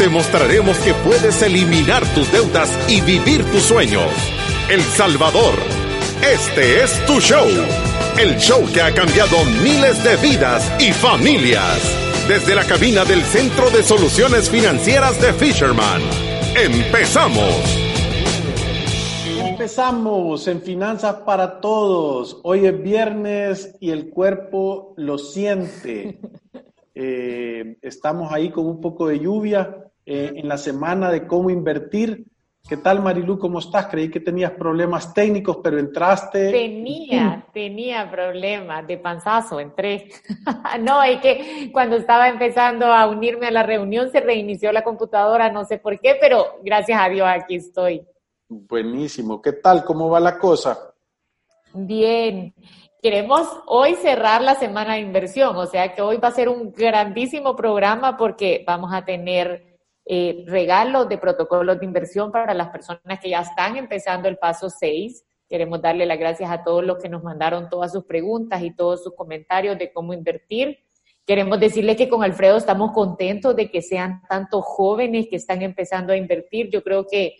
te mostraremos que puedes eliminar tus deudas y vivir tus sueños. El Salvador, este es tu show. El show que ha cambiado miles de vidas y familias. Desde la cabina del Centro de Soluciones Financieras de Fisherman. ¡Empezamos! Empezamos en Finanzas para Todos. Hoy es viernes y el cuerpo lo siente. Eh, estamos ahí con un poco de lluvia, eh, en la semana de cómo invertir. ¿Qué tal, Marilu? ¿Cómo estás? Creí que tenías problemas técnicos, pero entraste. Tenía, tenía problemas de panzazo, entré. no, es que cuando estaba empezando a unirme a la reunión se reinició la computadora, no sé por qué, pero gracias a Dios aquí estoy. Buenísimo. ¿Qué tal? ¿Cómo va la cosa? Bien. Queremos hoy cerrar la semana de inversión, o sea que hoy va a ser un grandísimo programa porque vamos a tener eh, regalos de protocolos de inversión para las personas que ya están empezando el paso 6. Queremos darle las gracias a todos los que nos mandaron todas sus preguntas y todos sus comentarios de cómo invertir. Queremos decirles que con Alfredo estamos contentos de que sean tantos jóvenes que están empezando a invertir. Yo creo que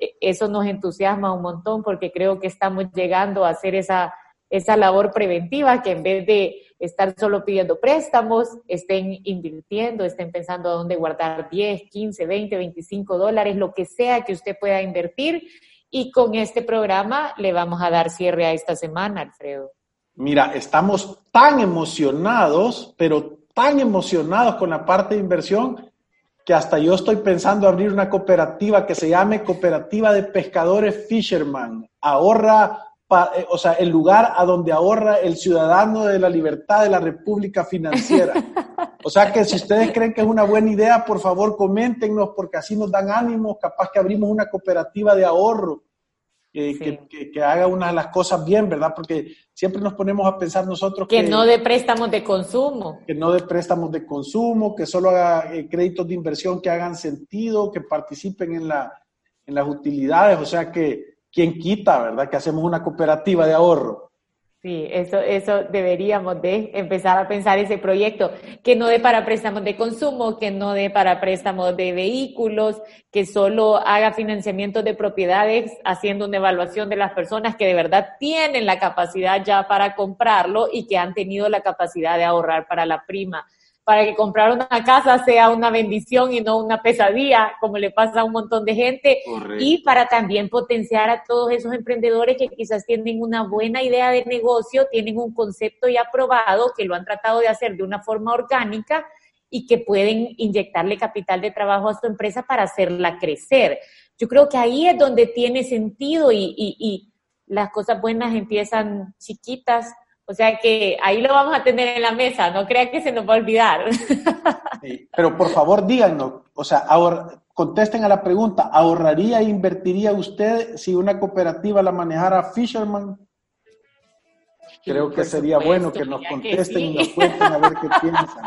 eh, eso nos entusiasma un montón porque creo que estamos llegando a hacer esa, esa labor preventiva que en vez de estar solo pidiendo préstamos, estén invirtiendo, estén pensando dónde guardar 10, 15, 20, 25 dólares, lo que sea que usted pueda invertir. Y con este programa le vamos a dar cierre a esta semana, Alfredo. Mira, estamos tan emocionados, pero tan emocionados con la parte de inversión que hasta yo estoy pensando abrir una cooperativa que se llame Cooperativa de Pescadores Fisherman. Ahorra eh, o sea, el lugar a donde ahorra el ciudadano de la libertad de la República Financiera. O sea que si ustedes creen que es una buena idea, por favor coméntenos porque así nos dan ánimo, capaz que abrimos una cooperativa de ahorro. que, que, haga una de las cosas bien, ¿verdad? Porque siempre nos ponemos a pensar nosotros que... Que no de préstamos de consumo. Que no de préstamos de consumo, que solo haga eh, créditos de inversión que hagan sentido, que participen en, la, en las utilidades, o sea que ¿quién quita, verdad? Que hacemos una cooperativa de ahorro. Sí, eso, eso deberíamos de empezar a pensar ese proyecto, que no dé para préstamos de consumo, que no dé para préstamos de vehículos, que solo haga financiamiento de propiedades haciendo una evaluación de las personas que de verdad tienen la capacidad ya para comprarlo y que han tenido la capacidad de ahorrar para la prima para que comprar una casa sea una bendición y no una pesadilla, como le pasa a un montón de gente, y para también potenciar a todos esos emprendedores que quizás tienen una buena idea de negocio, tienen un concepto ya probado, que lo han tratado de hacer de una forma orgánica y que pueden inyectarle capital de trabajo a su empresa para hacerla crecer. Yo creo que ahí es donde tiene sentido y, y, y las cosas buenas empiezan chiquitas o sea que ahí lo vamos a tener en la mesa, no crea que se nos va a olvidar. pero por favor díganos, o sea, contesten a la pregunta, ¿ahorraría e invertiría usted si una cooperativa la manejara Fisherman? Creo que sería bueno que nos contesten y nos cuenten a ver qué piensan.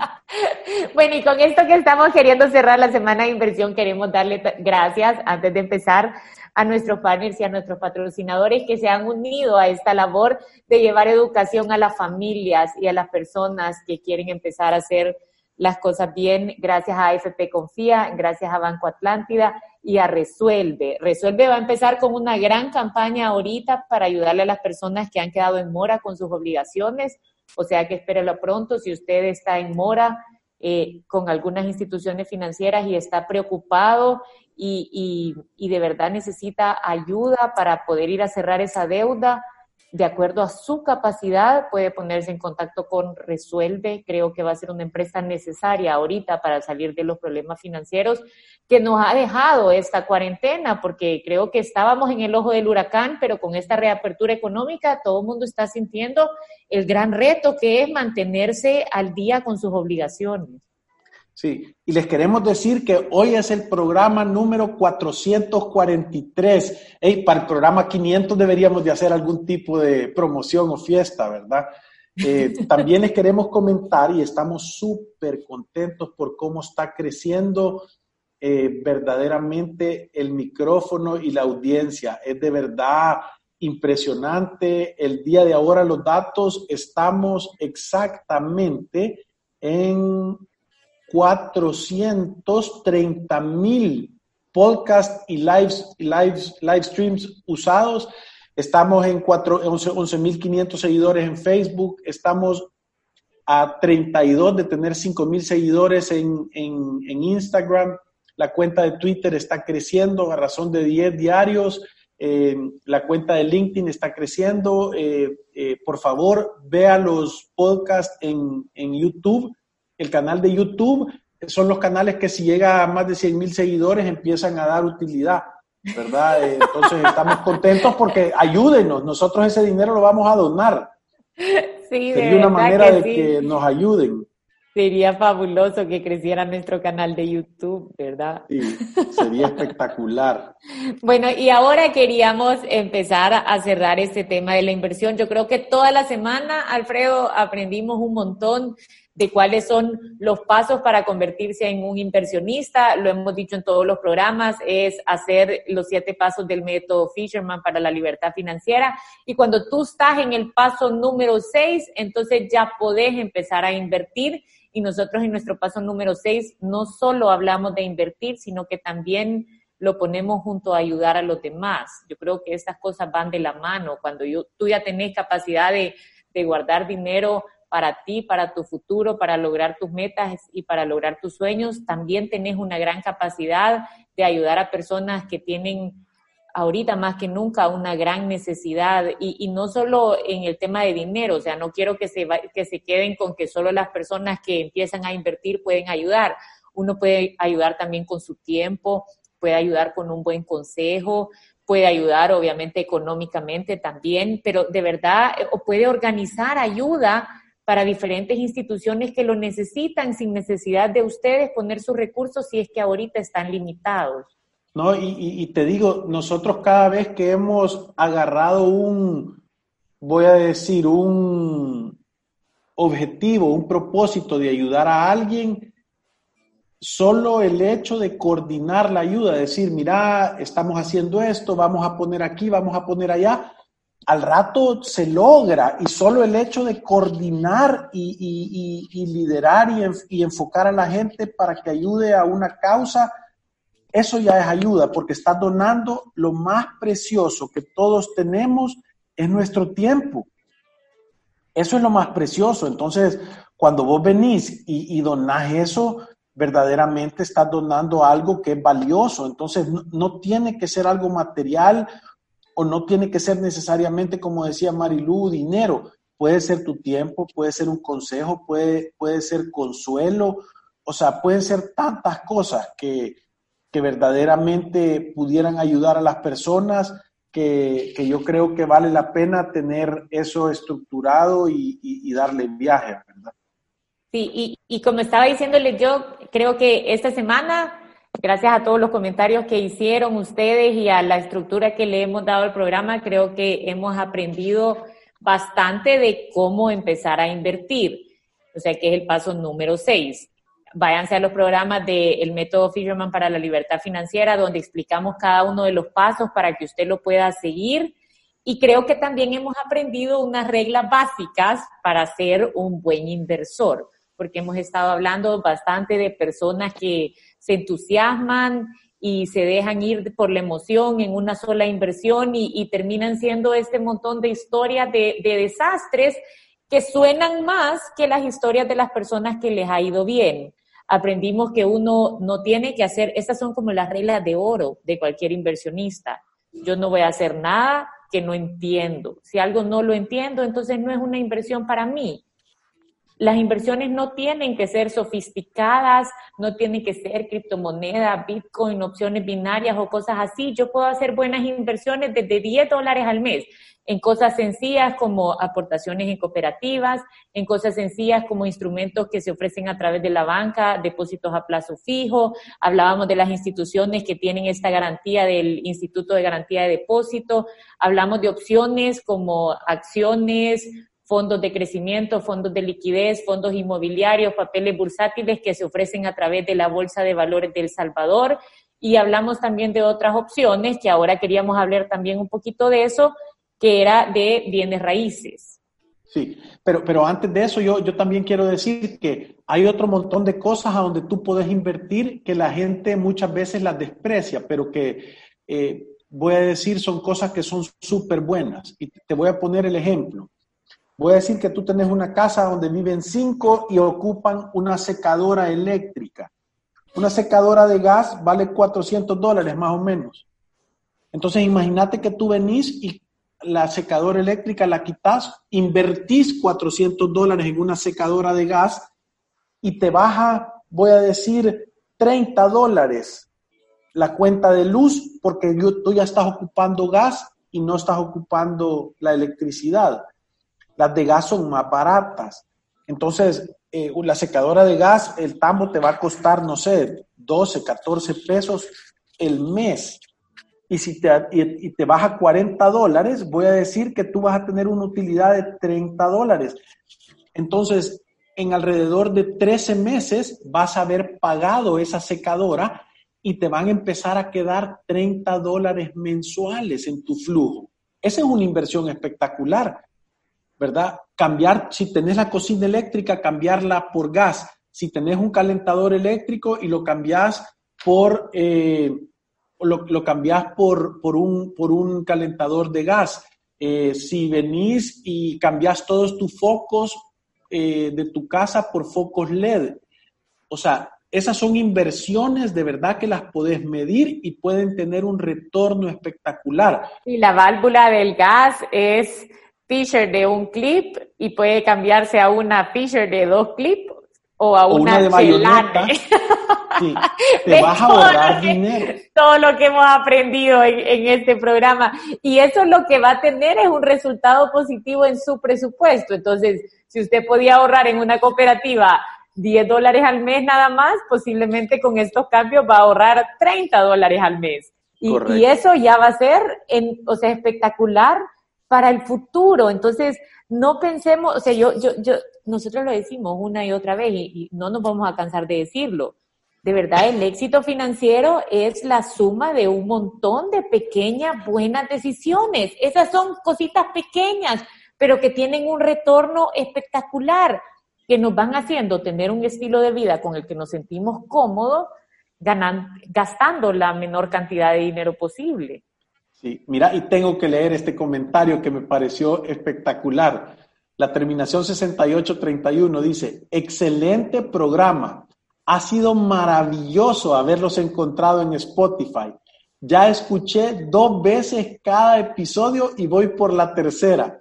Bueno, y con esto que estamos queriendo cerrar la semana de inversión, queremos darle gracias antes de empezar a nuestros partners y a nuestros patrocinadores que se han unido a esta labor de llevar educación a las familias y a las personas que quieren empezar a hacer las cosas bien, gracias a AFP Confía, gracias a Banco Atlántida y a Resuelve. Resuelve va a empezar con una gran campaña ahorita para ayudarle a las personas que han quedado en mora con sus obligaciones, o sea que espérelo pronto si usted está en mora eh, con algunas instituciones financieras y está preocupado y, de verdad necesita ayuda para poder ir a cerrar esa deuda, de acuerdo a su capacidad, puede ponerse en contacto con Resuelve. Creo que va a ser una empresa necesaria ahorita para salir de los problemas financieros que nos ha dejado esta cuarentena, porque creo que estábamos en el ojo del huracán, pero con esta reapertura económica todo el mundo está sintiendo el gran reto que es mantenerse al día con sus obligaciones. Sí, y les queremos decir que hoy es el programa número 443. Hey, para el programa 500 deberíamos de hacer algún tipo de promoción o fiesta, ¿verdad? Eh, también les queremos comentar y estamos súper contentos por cómo está creciendo eh, verdaderamente el micrófono y la audiencia. Es de verdad impresionante. El día de ahora los datos estamos exactamente en 430 mil podcasts y live, live, live streams usados. Estamos en 11.500 seguidores en Facebook. Estamos a 32 de tener 5.000 seguidores en, en, en, Instagram. La cuenta de Twitter está creciendo a razón de 10 diarios. Eh, la cuenta de LinkedIn está creciendo. Eh, eh, por favor, vea los podcasts en, en YouTube el canal de YouTube son los canales que si llega a más de 100 mil seguidores empiezan a dar utilidad, ¿verdad? Entonces estamos contentos porque ayúdenos, nosotros ese dinero lo vamos a donar. Sí, Sería una manera de que nos ayuden. Sería fabuloso que creciera nuestro canal de YouTube, ¿verdad? Sí, sería espectacular. Bueno, y ahora queríamos empezar a cerrar este tema de la inversión. Yo creo que toda la semana, Alfredo, aprendimos un montón de cuáles son los pasos para convertirse en un inversionista. Lo hemos dicho en todos los programas, es hacer los siete pasos del método Fisherman para la libertad financiera. Y cuando tú estás en el paso número seis, entonces ya podés empezar a invertir. Y nosotros en nuestro paso número seis no solo hablamos de invertir, sino que también lo ponemos junto a ayudar a los demás. Yo creo que estas cosas van de la mano. Cuando yo, tú ya tenés capacidad de, de guardar dinero para ti, para tu futuro, para lograr tus metas y para lograr tus sueños. También tenés una gran capacidad de ayudar a personas que tienen ahorita más que nunca una gran necesidad y, no solo en el tema de dinero, o sea, no quiero que se, que se queden con que solo las personas que empiezan a invertir pueden ayudar. Uno puede ayudar también con su tiempo, puede ayudar con un buen consejo, puede ayudar obviamente económicamente también, pero de verdad, puede organizar ayuda para diferentes instituciones que lo necesitan sin necesidad de ustedes poner sus recursos si es que ahorita están limitados. No, y, te digo, nosotros cada vez que hemos agarrado un, voy a decir, un objetivo, un propósito de ayudar a alguien, solo el hecho de coordinar la ayuda, decir, mira, estamos haciendo esto, vamos a poner aquí, vamos a poner allá, al rato se logra y solo el hecho de coordinar y, liderar y, enfocar a la gente para que ayude a una causa, eso ya es ayuda porque está donando lo más precioso que todos tenemos, es nuestro tiempo. Eso es lo más precioso. Entonces, cuando vos venís y, y donás eso, verdaderamente estás donando algo que es valioso. Entonces, no tiene que ser algo material o no tiene que ser necesariamente, como decía Marilú, dinero. Puede ser tu tiempo, puede ser un consejo, puede, puede ser consuelo, o sea, pueden ser tantas cosas que, verdaderamente pudieran ayudar a las personas, que, yo creo que vale la pena tener eso estructurado y, darle viaje, ¿verdad? Sí, y, y como estaba diciéndole yo, creo que esta semana Gracias a todos los comentarios que hicieron ustedes y a la estructura que le hemos dado al programa, creo que hemos aprendido bastante de cómo empezar a invertir. O sea, que es el paso número seis. Váyanse a los programas del método Fisherman para la libertad financiera, donde explicamos cada uno de los pasos para que usted lo pueda seguir. Y creo que también hemos aprendido unas reglas básicas para ser un buen inversor, porque hemos estado hablando bastante de personas que se entusiasman y se dejan ir por la emoción en una sola inversión y, terminan siendo este montón de historias de, desastres que suenan más que las historias de las personas que les ha ido bien. Aprendimos que uno no tiene que hacer, estas son como las reglas de oro de cualquier inversionista. Yo no voy a hacer nada que no entiendo. Si algo no lo entiendo, entonces no es una inversión para mí. Las inversiones no tienen que ser sofisticadas, no tienen que ser criptomoneda, Bitcoin, opciones binarias o cosas así. Yo puedo hacer buenas inversiones desde 10 dólares al mes en cosas sencillas como aportaciones en cooperativas, en cosas sencillas como instrumentos que se ofrecen a través de la banca, depósitos a plazo fijo. Hablábamos de las instituciones que tienen esta garantía del Instituto de Garantía de Depósito. Hablamos de opciones como acciones, fondos de crecimiento, fondos de liquidez, fondos inmobiliarios, papeles bursátiles que se ofrecen a través de la Bolsa de Valores de El Salvador. Y hablamos también de otras opciones, que ahora queríamos hablar también un poquito de eso, que era de bienes raíces. Sí, pero, pero antes de eso yo, yo también quiero decir que hay otro montón de cosas a donde tú puedes invertir que la gente muchas veces las desprecia, pero que eh, voy a decir son cosas que son súper buenas. Y te voy a poner el ejemplo. Voy a decir que tú tenés una casa donde viven cinco y ocupan una secadora eléctrica. Una secadora de gas vale 400 dólares más o menos. Entonces imagínate que tú venís y la secadora eléctrica la quitas, invertís 400 dólares en una secadora de gas y te baja, voy a decir, 30 dólares la cuenta de luz porque tú ya estás ocupando gas y no estás ocupando la electricidad. Las de gas son más baratas. Entonces, eh, la secadora de gas, el tambo te va a costar, no sé, 12, 14 pesos el mes y si te, y, te baja 40 dólares, voy a decir que tú vas a tener una utilidad de 30 dólares. Entonces, en alrededor de 13 meses vas a haber pagado esa secadora y te van a empezar a quedar 30 dólares mensuales en tu flujo. Esa es una inversión espectacular, ¿verdad? Cambiar, si tenés la cocina eléctrica, cambiarla por gas. Si tenés un calentador eléctrico y lo cambias por... Eh, lo, lo cambias por, por, un, por un calentador de gas. Eh, si venís y cambias todos tus focos eh, de tu casa por focos LED. O sea, esas son inversiones de verdad que las podés medir y pueden tener un retorno espectacular. Y la válvula del gas es Fisher de un clip y puede cambiarse a una Fisher de dos clips o a una, de bayoneta, sí, te vas a dinero. Todo lo que hemos aprendido en, este programa. Y eso lo que va a tener es un resultado positivo en su presupuesto. Entonces, si usted podía ahorrar en una cooperativa 10 dólares al mes nada más, posiblemente con estos cambios va a ahorrar 30 dólares al mes. Y, y, eso ya va a ser, en, o sea, espectacular para el futuro. Entonces, no pensemos, o sea, yo, yo, yo, nosotros lo decimos una y otra vez y, no nos vamos a cansar de decirlo. De verdad, el éxito financiero es la suma de un montón de pequeñas buenas decisiones. Esas son cositas pequeñas, pero que tienen un retorno espectacular, que nos van haciendo tener un estilo de vida con el que nos sentimos cómodos, gastando la menor cantidad de dinero posible. Sí, mira, y tengo que leer este comentario que me pareció espectacular. La terminación 6831 dice, excelente programa. Ha sido maravilloso haberlos encontrado en Spotify. Ya escuché dos veces cada episodio y voy por la tercera.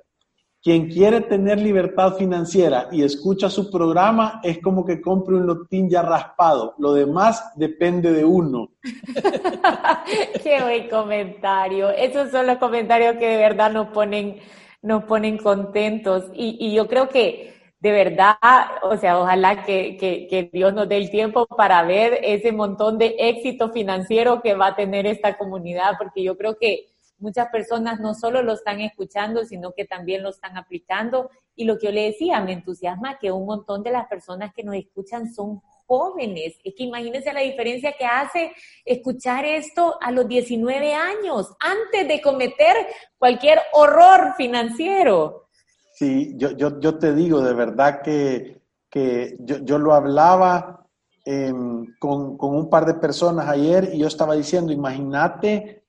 Quien quiere tener libertad financiera y escucha su programa es como que compre un lotín ya raspado. Lo demás depende de uno. Qué buen comentario. Esos son los comentarios que de verdad nos ponen, nos ponen contentos. Y, yo creo que de verdad, o sea, ojalá que, que Dios nos dé el tiempo para ver ese montón de éxito financiero que va a tener esta comunidad, porque yo creo que muchas personas no solo lo están escuchando, sino que también lo están aplicando. Y lo que yo le decía, me entusiasma que un montón de las personas que nos escuchan son jóvenes. Es que imagínense la diferencia que hace escuchar esto a los 19 años, antes de cometer cualquier horror financiero. Sí, yo, yo, yo te digo de verdad que, que yo, yo lo hablaba em, con, con un par de personas ayer y yo estaba diciendo, imagínate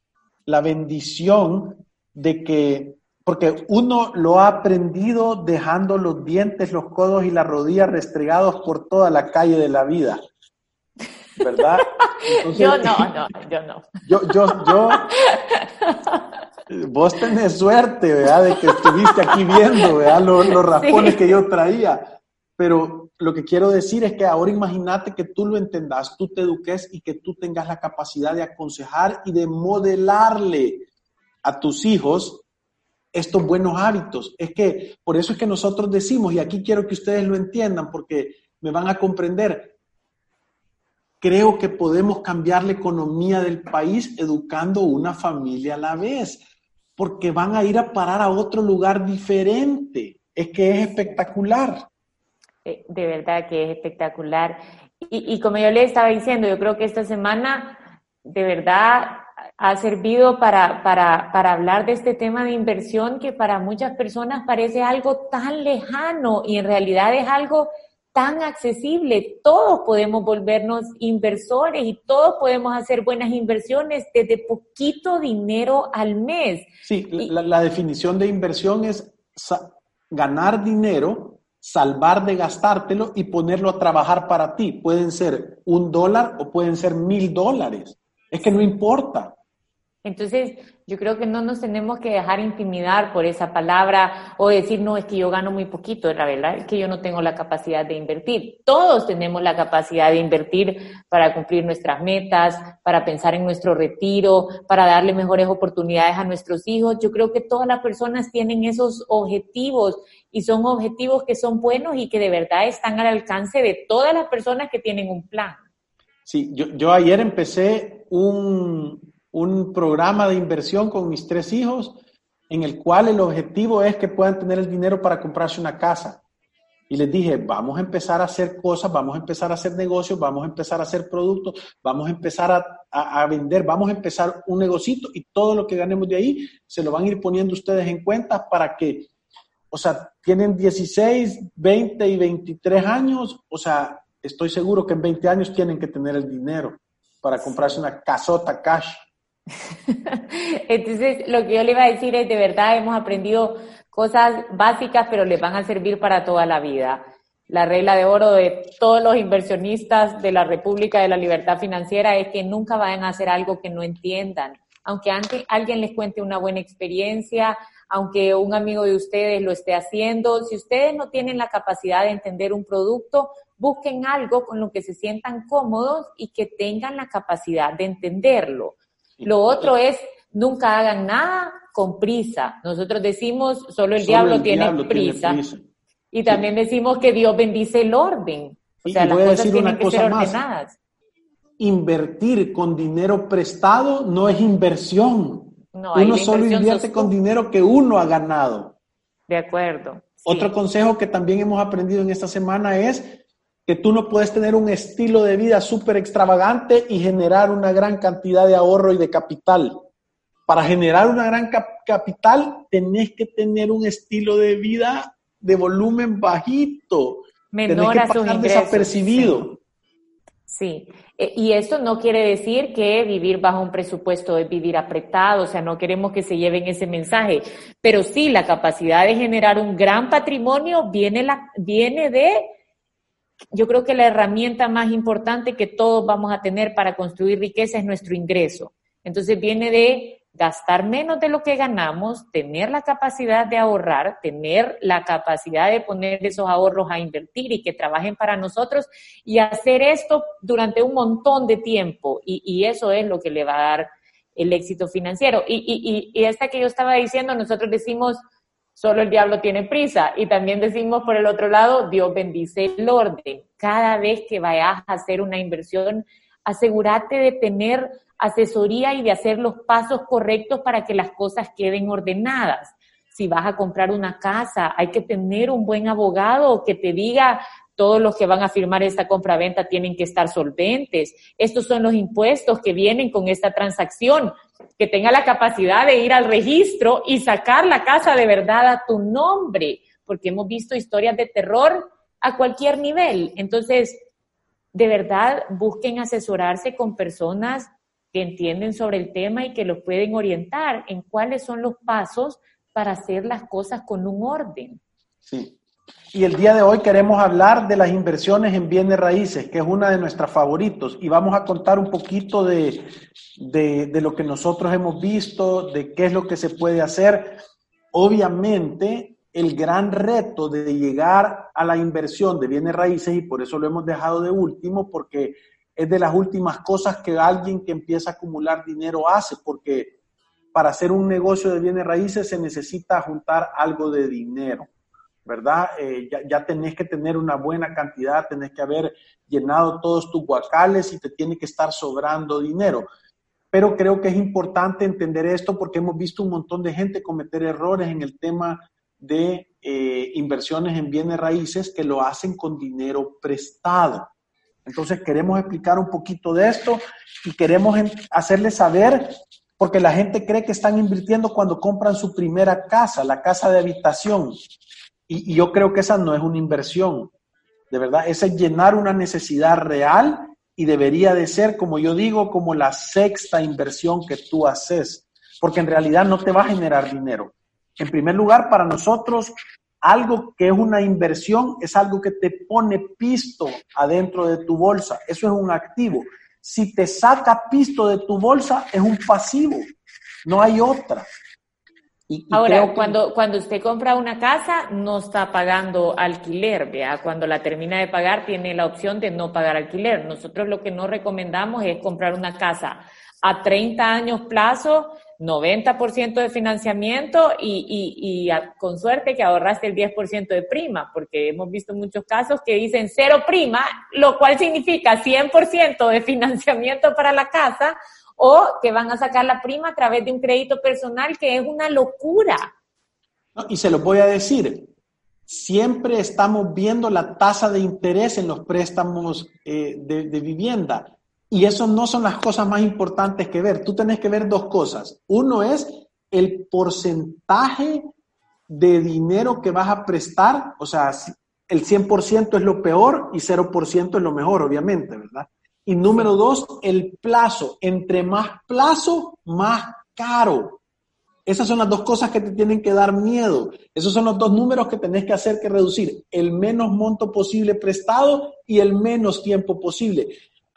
la bendición de que, porque uno lo ha aprendido dejando los dientes, los codos y las rodillas restregados por toda la calle de la vida. ¿Verdad? yo no, no, yo no. Yo, yo, yo, vos tenés suerte, ¿verdad? De que estuviste aquí viendo, ¿verdad? Los, raspones que yo traía. pero lo que quiero decir es que ahora imagínate que tú lo entendas, tú te eduques y que tú tengas la capacidad de aconsejar y de modelarle a tus hijos estos buenos hábitos. Es que por eso es que nosotros decimos, y aquí quiero que ustedes lo entiendan porque me van a comprender, creo que podemos cambiar la economía del país educando una familia a la vez, porque van a ir a parar a otro lugar diferente. Es que es espectacular. Eh, de verdad que es espectacular. Y, como yo le estaba diciendo, yo creo que esta semana de verdad ha servido para, para, para, hablar de este tema de inversión que para muchas personas parece algo tan lejano y en realidad es algo tan accesible. Todos podemos volvernos inversores y todos podemos hacer buenas inversiones desde poquito dinero al mes. Sí, la, la definición de inversión es ganar dinero salvar de gastártelo y ponerlo a trabajar para ti. Pueden ser un dólar o pueden ser mil dólares. Es que no importa. Entonces, yo creo que no nos tenemos que dejar intimidar por esa palabra o decir, no, es que yo gano muy poquito, la verdad es que yo no tengo la capacidad de invertir. Todos tenemos la capacidad de invertir para cumplir nuestras metas, para pensar en nuestro retiro, para darle mejores oportunidades a nuestros hijos. Yo creo que todas las personas tienen esos objetivos y son objetivos que son buenos y que de verdad están al alcance de todas las personas que tienen un plan. Sí, yo, yo ayer empecé un, un programa de inversión con mis tres hijos en el cual el objetivo es que puedan tener el dinero para comprarse una casa. Y les dije, vamos a empezar a hacer cosas, vamos a empezar a hacer negocios, vamos a empezar a hacer productos, vamos a empezar a, a, vender, vamos a empezar un negocito y todo lo que ganemos de ahí se lo van a ir poniendo ustedes en cuenta para que, o sea, tienen 16, 20 y 23 años, o sea, estoy seguro que en 20 años tienen que tener el dinero para comprarse una casota cash. Entonces, lo que yo le iba a decir es, de verdad, hemos aprendido cosas básicas, pero les van a servir para toda la vida. La regla de oro de todos los inversionistas de la República de la Libertad Financiera es que nunca vayan a hacer algo que no entiendan. Aunque alguien les cuente una buena experiencia, aunque un amigo de ustedes lo esté haciendo, si ustedes no tienen la capacidad de entender un producto, busquen algo con lo que se sientan cómodos y que tengan la capacidad de entenderlo. Lo otro es, nunca hagan nada con prisa. Nosotros decimos, solo el, diablo, tiene, prisa. Y también decimos que Dios bendice el orden. O sea, las cosas tienen que ser ordenadas. Invertir con dinero prestado no es inversión. uno solo invierte con dinero que uno ha ganado. De acuerdo. Otro consejo que también hemos aprendido en esta semana es que tú no puedes tener un estilo de vida súper extravagante y generar una gran cantidad de ahorro y de capital. Para generar una gran capital, tenés que tener un estilo de vida de volumen bajito. Menor tenés que pasar desapercibido. Sí. E, y esto no quiere decir que vivir bajo un presupuesto es vivir apretado, o sea, no queremos que se lleven ese mensaje, pero sí la capacidad de generar un gran patrimonio viene, la, viene de yo creo que la herramienta más importante que todos vamos a tener para construir riqueza es nuestro ingreso. Entonces viene de gastar menos de lo que ganamos, tener la capacidad de ahorrar, tener la capacidad de poner esos ahorros a invertir y que trabajen para nosotros y hacer esto durante un montón de tiempo. Y, eso es lo que le va a dar el éxito financiero. Y, y, y esta que yo estaba diciendo, nosotros decimos, solo el diablo tiene prisa. Y también decimos por el otro lado, Dios bendice el orden. Cada vez que vayas a hacer una inversión, asegúrate de tener asesoría y de hacer los pasos correctos para que las cosas queden ordenadas. Si vas a comprar una casa, hay que tener un buen abogado que te diga todos los que van a firmar esta compra-venta tienen que estar solventes. Estos son los impuestos que vienen con esta transacción que tenga la capacidad de ir al registro y sacar la casa de verdad a tu nombre, porque hemos visto historias de terror a cualquier nivel. Entonces, de verdad, busquen asesorarse con personas que entienden sobre el tema y que los pueden orientar en cuáles son los pasos para hacer las cosas con un orden. Sí, y el día de hoy queremos hablar de las inversiones en bienes raíces, que es una de nuestras favoritos. Y vamos a contar un poquito de, de, lo que nosotros hemos visto, de qué es lo que se puede hacer. Obviamente, el gran reto de llegar a la inversión de bienes raíces y por eso lo hemos dejado de último, porque es de las últimas cosas que alguien que empieza a acumular dinero hace, porque para hacer un negocio de bienes raíces se necesita juntar algo de dinero, ¿verdad? Eh, ya, ya, tenés que tener una buena cantidad, tenés que haber llenado todos tus guacales y te tiene que estar sobrando dinero. Pero creo que es importante entender esto porque hemos visto un montón de gente cometer errores en el tema de eh, inversiones en bienes raíces que lo hacen con dinero prestado. Entonces queremos explicar un poquito de esto y queremos hacerles saber, porque la gente cree que están invirtiendo cuando compran su primera casa, la casa de habitación. Y, yo creo que esa no es una inversión, de verdad, esa es llenar una necesidad real y debería de ser, como yo digo, como la sexta inversión que tú haces, porque en realidad no te va a generar dinero. En primer lugar, para nosotros, algo que es una inversión es algo que te pone pisto adentro de tu bolsa. Eso es un activo. Si te saca pisto de tu bolsa, es un pasivo. No hay otra. Y, Ahora, cuando, cuando usted compra una casa, no está pagando alquiler, ¿vea? Cuando la termina de pagar, tiene la opción de no pagar alquiler. Nosotros lo que no recomendamos es comprar una casa a 30 años plazo 90% de financiamiento y, y, y con suerte que ahorraste el 10% de prima, porque hemos visto muchos casos que dicen cero prima, lo cual significa 100% de financiamiento para la casa o que van a sacar la prima a través de un crédito personal, que es una locura. y se lo voy a decir, siempre estamos viendo la tasa de interés en los préstamos eh, de, de vivienda y eso no son las cosas más importantes que ver. Tú tenés que ver dos cosas. Uno es el porcentaje de dinero que vas a prestar, o sea, el 100% es lo peor y 0% es lo mejor, obviamente, ¿verdad? Y número dos, el plazo. Entre más plazo, más caro. Esas son las dos cosas que te tienen que dar miedo. Esos son los dos números que tenés que hacer que reducir. El menos monto posible prestado y el menos tiempo posible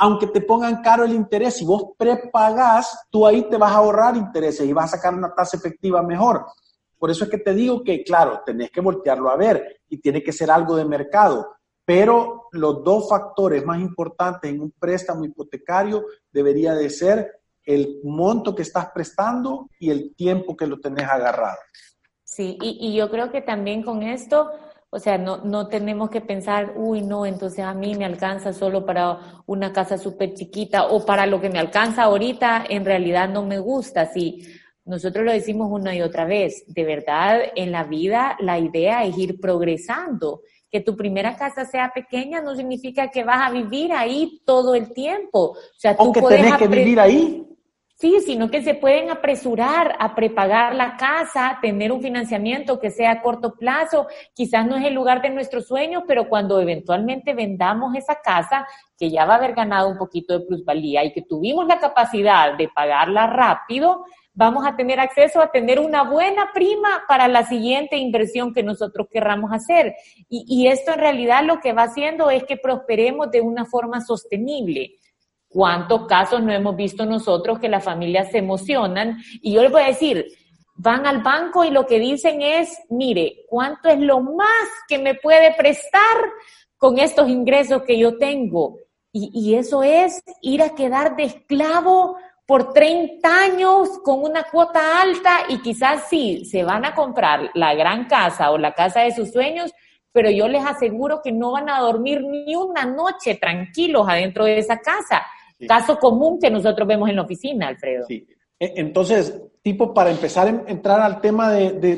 aunque te pongan caro el interés, si vos prepagás, tú ahí te vas a ahorrar intereses y vas a sacar una tasa efectiva mejor. Por eso es que te digo que, claro, tenés que voltearlo a ver y tiene que ser algo de mercado. Pero los dos factores más importantes en un préstamo hipotecario debería de ser el monto que estás prestando y el tiempo que lo tenés agarrado. Sí, y, yo creo que también con esto o sea, no, no tenemos que pensar, uy, no, entonces a mí me alcanza solo para una casa súper chiquita o para lo que me alcanza ahorita, en realidad no me gusta. Si nosotros lo decimos una y otra vez, de verdad, en la vida la idea es ir progresando. Que tu primera casa sea pequeña no significa que vas a vivir ahí todo el tiempo. O sea, tú que tenés que vivir ahí. Sí, sino que se pueden apresurar a prepagar la casa, tener un financiamiento que sea a corto plazo. Quizás no es el lugar de nuestros sueños, pero cuando eventualmente vendamos esa casa, que ya va a haber ganado un poquito de plusvalía y que tuvimos la capacidad de pagarla rápido, vamos a tener acceso a tener una buena prima para la siguiente inversión que nosotros querramos hacer. Y, esto en realidad lo que va haciendo es que prosperemos de una forma sostenible. ¿Cuántos casos no hemos visto nosotros que las familias se emocionan? Y yo les voy a decir, van al banco y lo que dicen es, mire, ¿cuánto es lo más que me puede prestar con estos ingresos que yo tengo? Y eso es ir a quedar de esclavo por 30 años con una cuota alta y quizás sí, se van a comprar la gran casa o la casa de sus sueños, pero yo les aseguro que no van a dormir ni una noche tranquilos adentro de esa casa Caso común que nosotros vemos en la oficina, Alfredo. Sí. E, entonces, tipo, para empezar a entrar al tema de, de,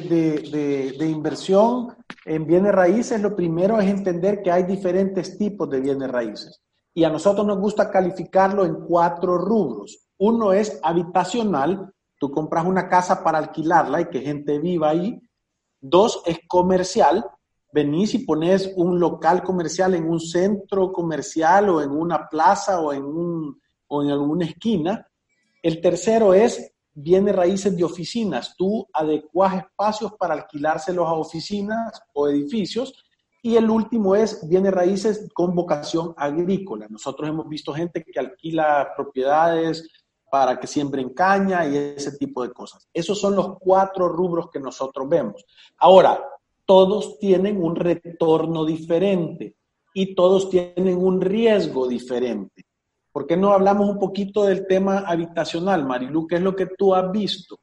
de, inversión en bienes raíces, lo primero es entender que hay diferentes tipos de bienes raíces. Y a nosotros nos gusta calificarlo en cuatro rubros. Uno es habitacional, tú compras una casa para alquilarla y que gente viva ahí. Dos es comercial, venís y pones un local comercial en un centro comercial o en una plaza o en, un, o en alguna esquina. El tercero es bienes raíces de oficinas. Tú adecuas espacios para alquilárselos a oficinas o edificios. Y el último es bienes raíces con vocación agrícola. Nosotros hemos visto gente que alquila propiedades para que siembren caña y ese tipo de cosas. Esos son los cuatro rubros que nosotros vemos. Ahora, todos tienen un retorno diferente y todos tienen un riesgo diferente. ¿Por qué no hablamos un poquito del tema habitacional, Marilu? ¿Qué es lo que tú has visto?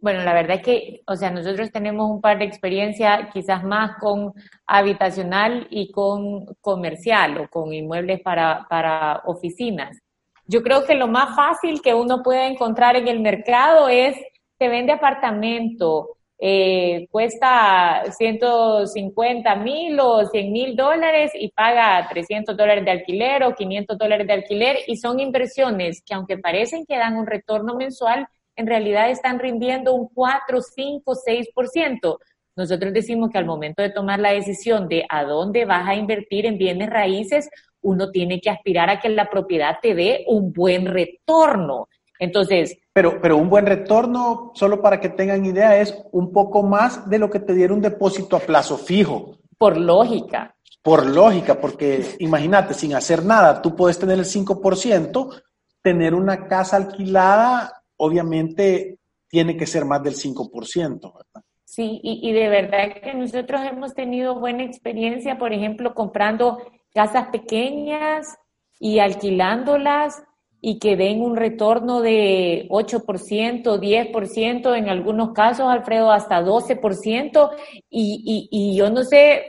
Bueno, la verdad es que, o sea, nosotros tenemos un par de experiencia quizás más con habitacional y con comercial o con inmuebles para, para oficinas. Yo creo que lo más fácil que uno puede encontrar en el mercado es, se vende apartamento, eh, cuesta 150 mil o 100 mil dólares y paga 300 dólares de alquiler o 500 dólares de alquiler y son inversiones que aunque parecen que dan un retorno mensual, en realidad están rindiendo un 4, 5, 6%. Nosotros decimos que al momento de tomar la decisión de a dónde vas a invertir en bienes raíces, uno tiene que aspirar a que la propiedad te dé un buen retorno. Entonces... Pero, pero un buen retorno, solo para que tengan idea, es un poco más de lo que te diera un depósito a plazo fijo. Por lógica. Por lógica, porque imagínate, sin hacer nada, tú puedes tener el 5%, tener una casa alquilada, obviamente tiene que ser más del 5%, ¿verdad? Sí, y, y, de verdad que nosotros hemos tenido buena experiencia, por ejemplo, comprando casas pequeñas y alquilándolas y que den un retorno de 8%, 10%, en algunos casos, Alfredo, hasta 12%. Y, y, y yo no sé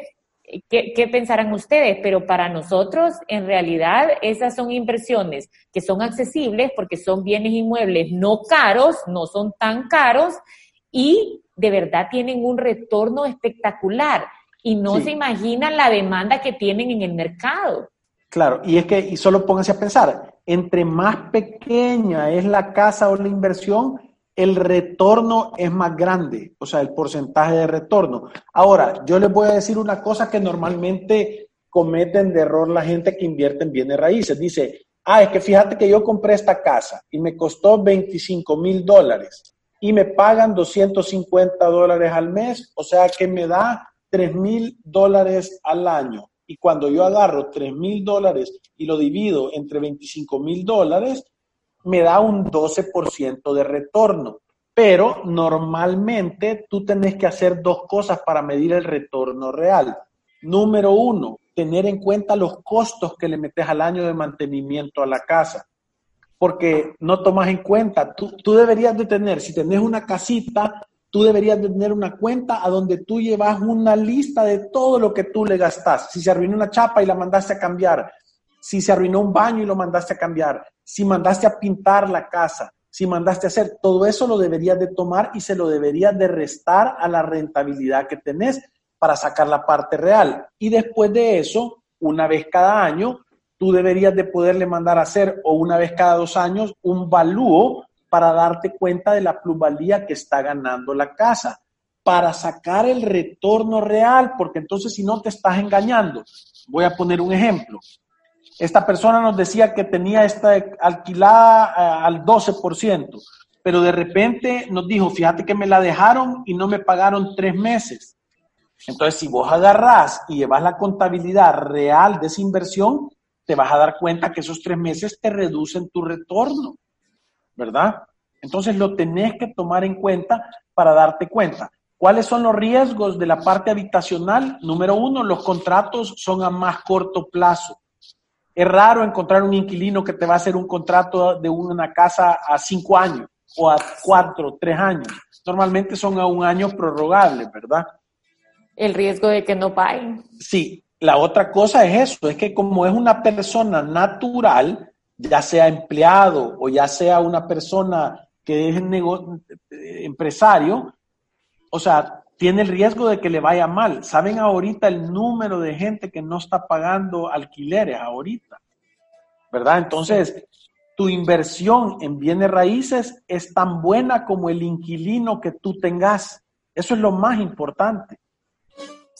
qué, qué pensarán ustedes, pero para nosotros, en realidad, esas son inversiones que son accesibles porque son bienes inmuebles no caros, no son tan caros y de verdad tienen un retorno espectacular y no se imaginan la demanda que tienen en el mercado. Claro, y es que, y solo pónganse a pensar, entre más pequeña es la casa o la inversión, el retorno es más grande, o sea, el porcentaje de retorno. Ahora, yo les voy a decir una cosa que normalmente cometen de error la gente que invierte en bienes raíces. Dice, ah, es que fíjate que yo compré esta casa y me costó 25 mil dólares y me pagan 250 dólares al mes, o sea que me da 3 mil dólares al año. Y cuando yo agarro 3 mil dólares y lo divido entre 25 mil dólares, me da un 12% de retorno. Pero normalmente tú tenés que hacer dos cosas para medir el retorno real. Número uno, tener en cuenta los costos que le metes al año de mantenimiento a la casa. Porque no tomas en cuenta, tú, tú deberías de tener, si tenés una casita, tú deberías tener una cuenta a donde tú llevas una lista de todo lo que tú le gastas. Si se arruinó una chapa y la mandaste a cambiar, si se arruinó un baño y lo mandaste a cambiar, si mandaste a pintar la casa, si mandaste a hacer, todo eso lo deberías de tomar y se lo deberías de restar a la rentabilidad que tenés para sacar la parte real. Y después de eso, una vez cada año, tú deberías de poderle mandar a hacer o una vez cada dos años un valúo para darte cuenta de la plusvalía que está ganando la casa, para sacar el retorno real, porque entonces si no te estás engañando. Voy a poner un ejemplo. Esta persona nos decía que tenía esta alquilada eh, al 12%, pero de repente nos dijo, fíjate que me la dejaron y no me pagaron tres meses. Entonces, si vos agarrás y llevas la contabilidad real de esa inversión, te vas a dar cuenta que esos tres meses te reducen tu retorno. ¿Verdad? Entonces lo tenés que tomar en cuenta para darte cuenta. ¿Cuáles son los riesgos de la parte habitacional? Número uno, los contratos son a más corto plazo. Es raro encontrar un inquilino que te va a hacer un contrato de una casa a cinco años o a cuatro, tres años. Normalmente son a un año prorrogable, ¿verdad? El riesgo de que no paguen. Sí, la otra cosa es eso, es que como es una persona natural, ya sea empleado o ya sea una persona que es empresario, o sea, tiene el riesgo de que le vaya mal. ¿Saben ahorita el número de gente que no está pagando alquileres ahorita? ¿Verdad? Entonces, tu inversión en bienes raíces es tan buena como el inquilino que tú tengas. Eso es lo más importante.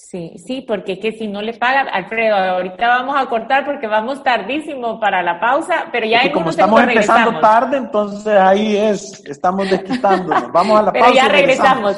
Sí, sí, porque es que si no le pagan, Alfredo, ahorita vamos a cortar porque vamos tardísimo para la pausa, pero ya en como estamos empezando tarde, entonces ahí es, estamos desquitándonos. Vamos a la pausa. Pero ya regresamos.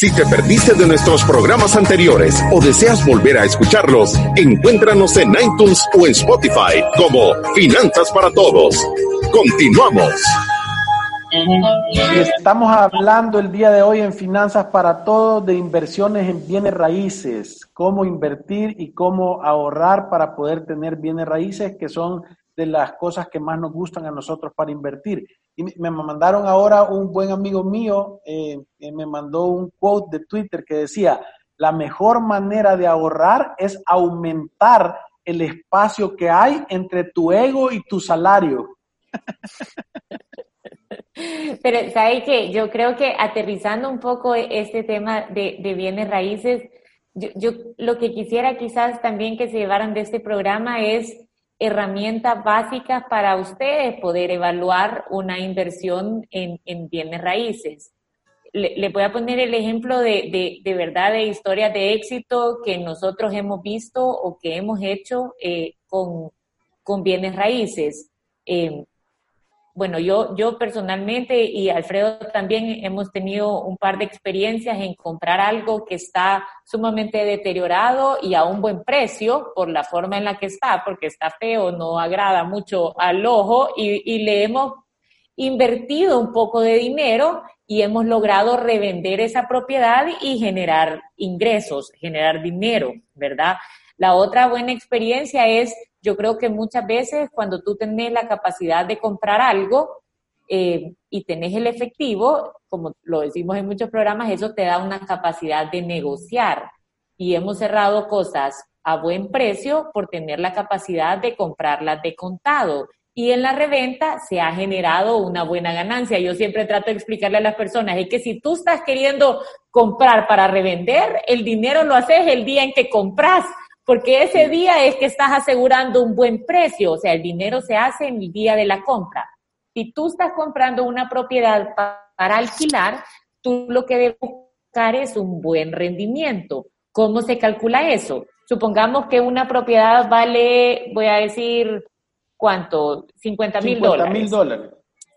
Si te perdiste de nuestros programas anteriores o deseas volver a escucharlos, encuéntranos en iTunes o en Spotify como Finanzas para Todos. Continuamos. Estamos hablando el día de hoy en Finanzas para Todos de inversiones en bienes raíces, cómo invertir y cómo ahorrar para poder tener bienes raíces, que son de las cosas que más nos gustan a nosotros para invertir. Y me mandaron ahora un buen amigo mío, eh, me mandó un quote de Twitter que decía, la mejor manera de ahorrar es aumentar el espacio que hay entre tu ego y tu salario. Pero, ¿sabes qué? Yo creo que aterrizando un poco este tema de, bienes raíces, yo, lo que quisiera quizás también que se llevaran de este programa es herramientas básicas para ustedes poder evaluar una inversión en, bienes raíces. Le, voy a poner el ejemplo de, de, verdad de historias de éxito que nosotros hemos visto o que hemos hecho eh, con, con, bienes raíces. Eh, bueno, yo, yo personalmente y Alfredo también hemos tenido un par de experiencias en comprar algo que está sumamente deteriorado y a un buen precio por la forma en la que está, porque está feo, no agrada mucho al ojo y, y le hemos invertido un poco de dinero y hemos logrado revender esa propiedad y generar ingresos, generar dinero, ¿verdad? La otra buena experiencia es yo creo que muchas veces cuando tú tenés la capacidad de comprar algo eh, y tenés el efectivo, como lo decimos en muchos programas, eso te da una capacidad de negociar. Y hemos cerrado cosas a buen precio por tener la capacidad de comprarlas de contado. Y en la reventa se ha generado una buena ganancia. Yo siempre trato de explicarle a las personas, es que si tú estás queriendo comprar para revender, el dinero lo haces el día en que compras porque ese día es que estás asegurando un buen precio, o sea, el dinero se hace en el día de la compra. Si tú estás comprando una propiedad para alquilar, tú lo que debes buscar es un buen rendimiento. ¿Cómo se calcula eso? Supongamos que una propiedad vale, voy a decir, ¿cuánto? 50 mil dólares. mil dólares.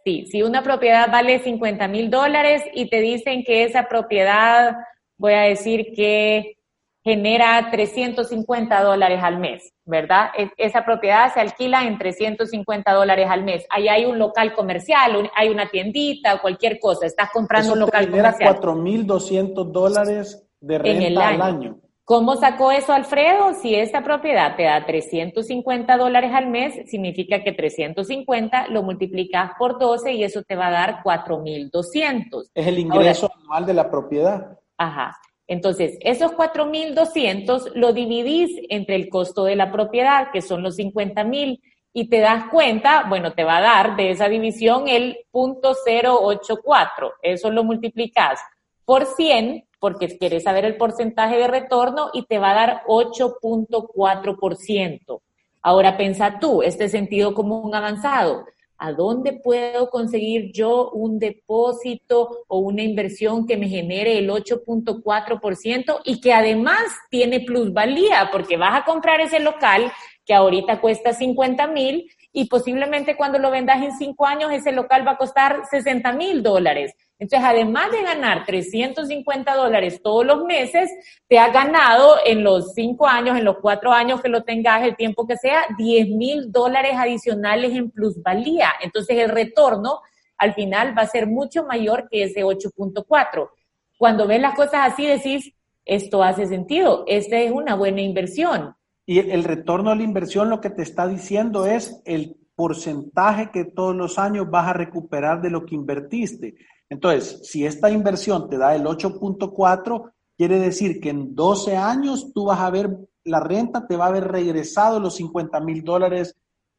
Sí, si una propiedad vale 50 mil dólares y te dicen que esa propiedad, voy a decir que genera 350 dólares al mes, ¿verdad? esa propiedad se alquila en 350 dólares al mes. Ahí hay un local comercial, hay una tiendita, cualquier cosa. Estás comprando un local comercial. 4.200 dólares de renta al año. ¿Cómo sacó eso Alfredo? Si esta propiedad te da 350 dólares al mes, significa que 350 lo multiplicas por 12 y eso te va a dar 4.200. Es el ingreso anual de la propiedad. Ajá. Entonces, esos 4.200 lo dividís entre el costo de la propiedad, que son los 50.000, y te das cuenta, bueno, te va a dar de esa división el punto 084. Eso lo multiplicas por 100, porque quieres saber el porcentaje de retorno, y te va a dar 8.4%. Ahora pensa tú, este sentido común avanzado. ¿A dónde puedo conseguir yo un depósito o una inversión que me genere el 8.4% y que además tiene plusvalía? Porque vas a comprar ese local que ahorita cuesta 50 mil y posiblemente cuando lo vendas en cinco años ese local va a costar 60 mil dólares. Entonces, además de ganar 350 dólares todos los meses, te ha ganado en los cinco años, en los cuatro años que lo tengas, el tiempo que sea, 10 mil dólares adicionales en plusvalía. Entonces, el retorno al final va a ser mucho mayor que ese 8.4. Cuando ves las cosas así, decís, esto hace sentido, esta es una buena inversión. Y el retorno a la inversión lo que te está diciendo es el porcentaje que todos los años vas a recuperar de lo que invertiste. Entonces, si esta inversión te da el 8.4, quiere decir que en 12 años tú vas a ver la renta, te va a haber regresado los 50 mil dólares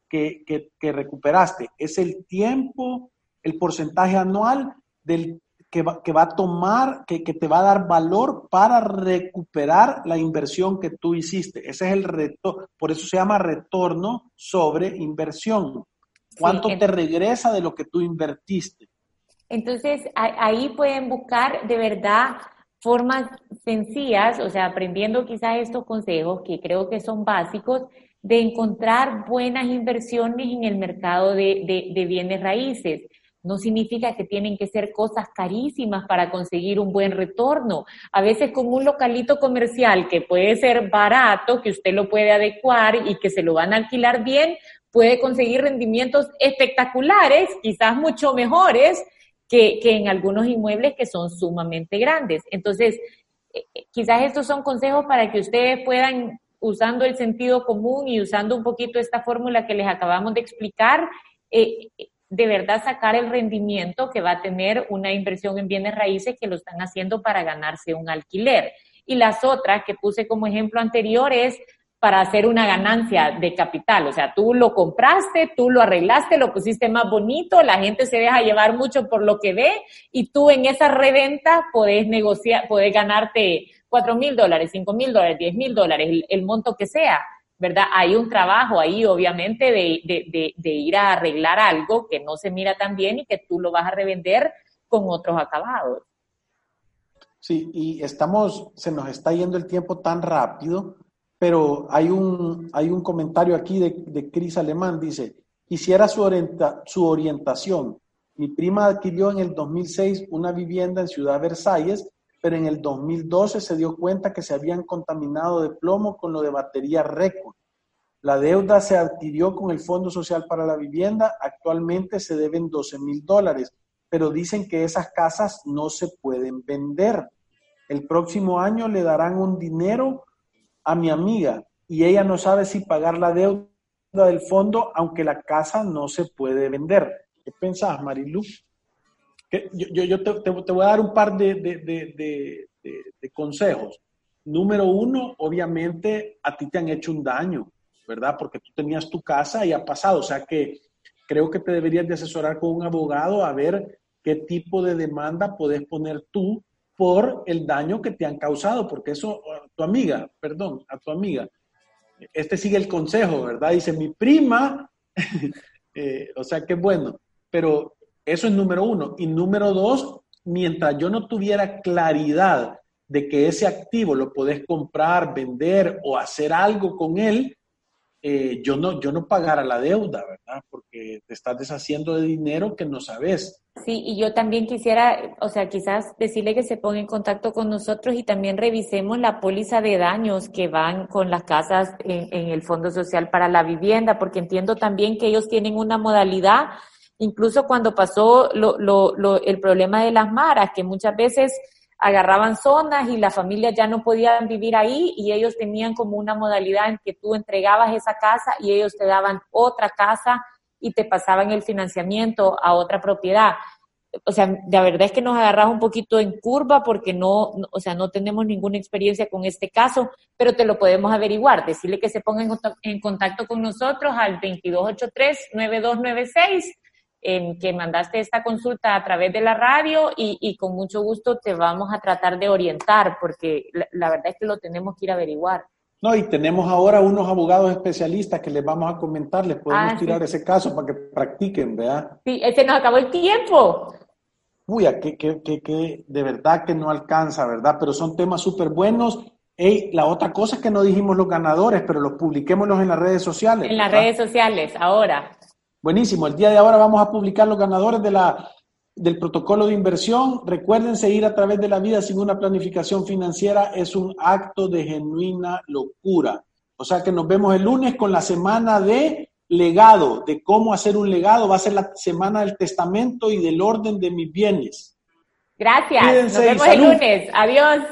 que, que, recuperaste. Es el tiempo, el porcentaje anual del que va, que va a tomar, que, que, te va a dar valor para recuperar la inversión que tú hiciste. Ese es el reto, por eso se llama retorno sobre inversión. ¿Cuánto te regresa de lo que tú invertiste? Entonces, ahí pueden buscar de verdad formas sencillas, o sea, aprendiendo quizás estos consejos que creo que son básicos, de encontrar buenas inversiones en el mercado de, bienes raíces. No significa que tienen que ser cosas carísimas para conseguir un buen retorno. A veces con un localito comercial que puede ser barato, que usted lo puede adecuar y que se lo van a alquilar bien, puede conseguir rendimientos espectaculares, quizás mucho mejores que, en algunos inmuebles que son sumamente grandes. Entonces, eh, eh, quizás estos son consejos para que ustedes puedan, usando el sentido común y usando un poquito esta fórmula que les acabamos de explicar, eh, de verdad sacar el rendimiento que va a tener una inversión en bienes raíces que lo están haciendo para ganarse un alquiler. Y las otras que puse como ejemplo anterior es para hacer una ganancia de capital. O sea, tú lo compraste, tú lo arreglaste, lo pusiste más bonito, la gente se deja llevar mucho por lo que ve y tú en esa reventa podés negociar, podés ganarte cuatro mil dólares, cinco mil dólares, diez mil dólares, el, el monto que sea. ¿verdad? Hay un trabajo ahí, obviamente, de, de, de, ir a arreglar algo que no se mira tan bien y que tú lo vas a revender con otros acabados. Sí, y estamos, se nos está yendo el tiempo tan rápido, pero hay un, hay un comentario aquí de, de Cris Alemán, dice, quisiera su, su orientación. Mi prima adquirió en el 2006 una vivienda en Ciudad Versalles pero en el 2012 se dio cuenta que se habían contaminado de plomo con lo de batería récord. La deuda se adquirió con el Fondo Social para la Vivienda, actualmente se deben 12 mil dólares, pero dicen que esas casas no se pueden vender. El próximo año le darán un dinero a mi amiga y ella no sabe si pagar la deuda del fondo, aunque la casa no se puede vender. ¿Qué pensás, Marilu? Yo, yo, te, voy a dar un par de, de, consejos. Número uno, obviamente a ti te han hecho un daño, ¿verdad? Porque tú tenías tu casa y ha pasado. O sea que creo que te deberías de asesorar con un abogado a ver qué tipo de demanda puedes poner tú por el daño que te han causado, porque eso, tu amiga, perdón, a tu amiga, este sigue el consejo, ¿verdad? Dice, mi prima, eh, o sea que bueno, pero eso es número uno. Y número dos, mientras yo no tuviera claridad de que ese activo lo podés comprar, vender o hacer algo con él, eh, yo, no, yo no pagara la deuda, ¿verdad? Porque te estás deshaciendo de dinero que no sabes. Sí, y yo también quisiera, o sea, quizás decirle que se ponga en contacto con nosotros y también revisemos la póliza de daños que van con las casas en, en el Fondo Social para la Vivienda, porque entiendo también que ellos tienen una modalidad incluso cuando pasó lo, lo, lo, el problema de las maras, que muchas veces agarraban zonas y las familias ya no podían vivir ahí y ellos tenían como una modalidad en que tú entregabas esa casa y ellos te daban otra casa y te pasaban el financiamiento a otra propiedad. O sea, la verdad es que nos agarras un poquito en curva porque no, o sea, no tenemos ninguna experiencia con este caso, pero te lo podemos averiguar. Decirle que se ponga en contacto con nosotros al 2283-9296 en que mandaste esta consulta a través de la radio y, con mucho gusto te vamos a tratar de orientar porque la, verdad es que lo tenemos que ir a averiguar. No, y tenemos ahora unos abogados especialistas que les vamos a comentar, les podemos ah, tirar ese caso para que practiquen, ¿verdad? Sí, ese nos acabó el tiempo. Uy, que, que, que, que de verdad que no alcanza, ¿verdad? Pero son temas súper buenos. Hey, la otra cosa es que no dijimos los ganadores, pero los publiquémoslos en las redes sociales. En las redes sociales, ahora. Buenísimo. El día de ahora vamos a publicar los ganadores de la, del protocolo de inversión. Recuerden seguir a través de la vida sin una planificación financiera es un acto de genuina locura. O sea que nos vemos el lunes con la semana de legado, de cómo hacer un legado. Va a ser la semana del testamento y del orden de mis bienes. Gracias. nos vemos el lunes. Adiós.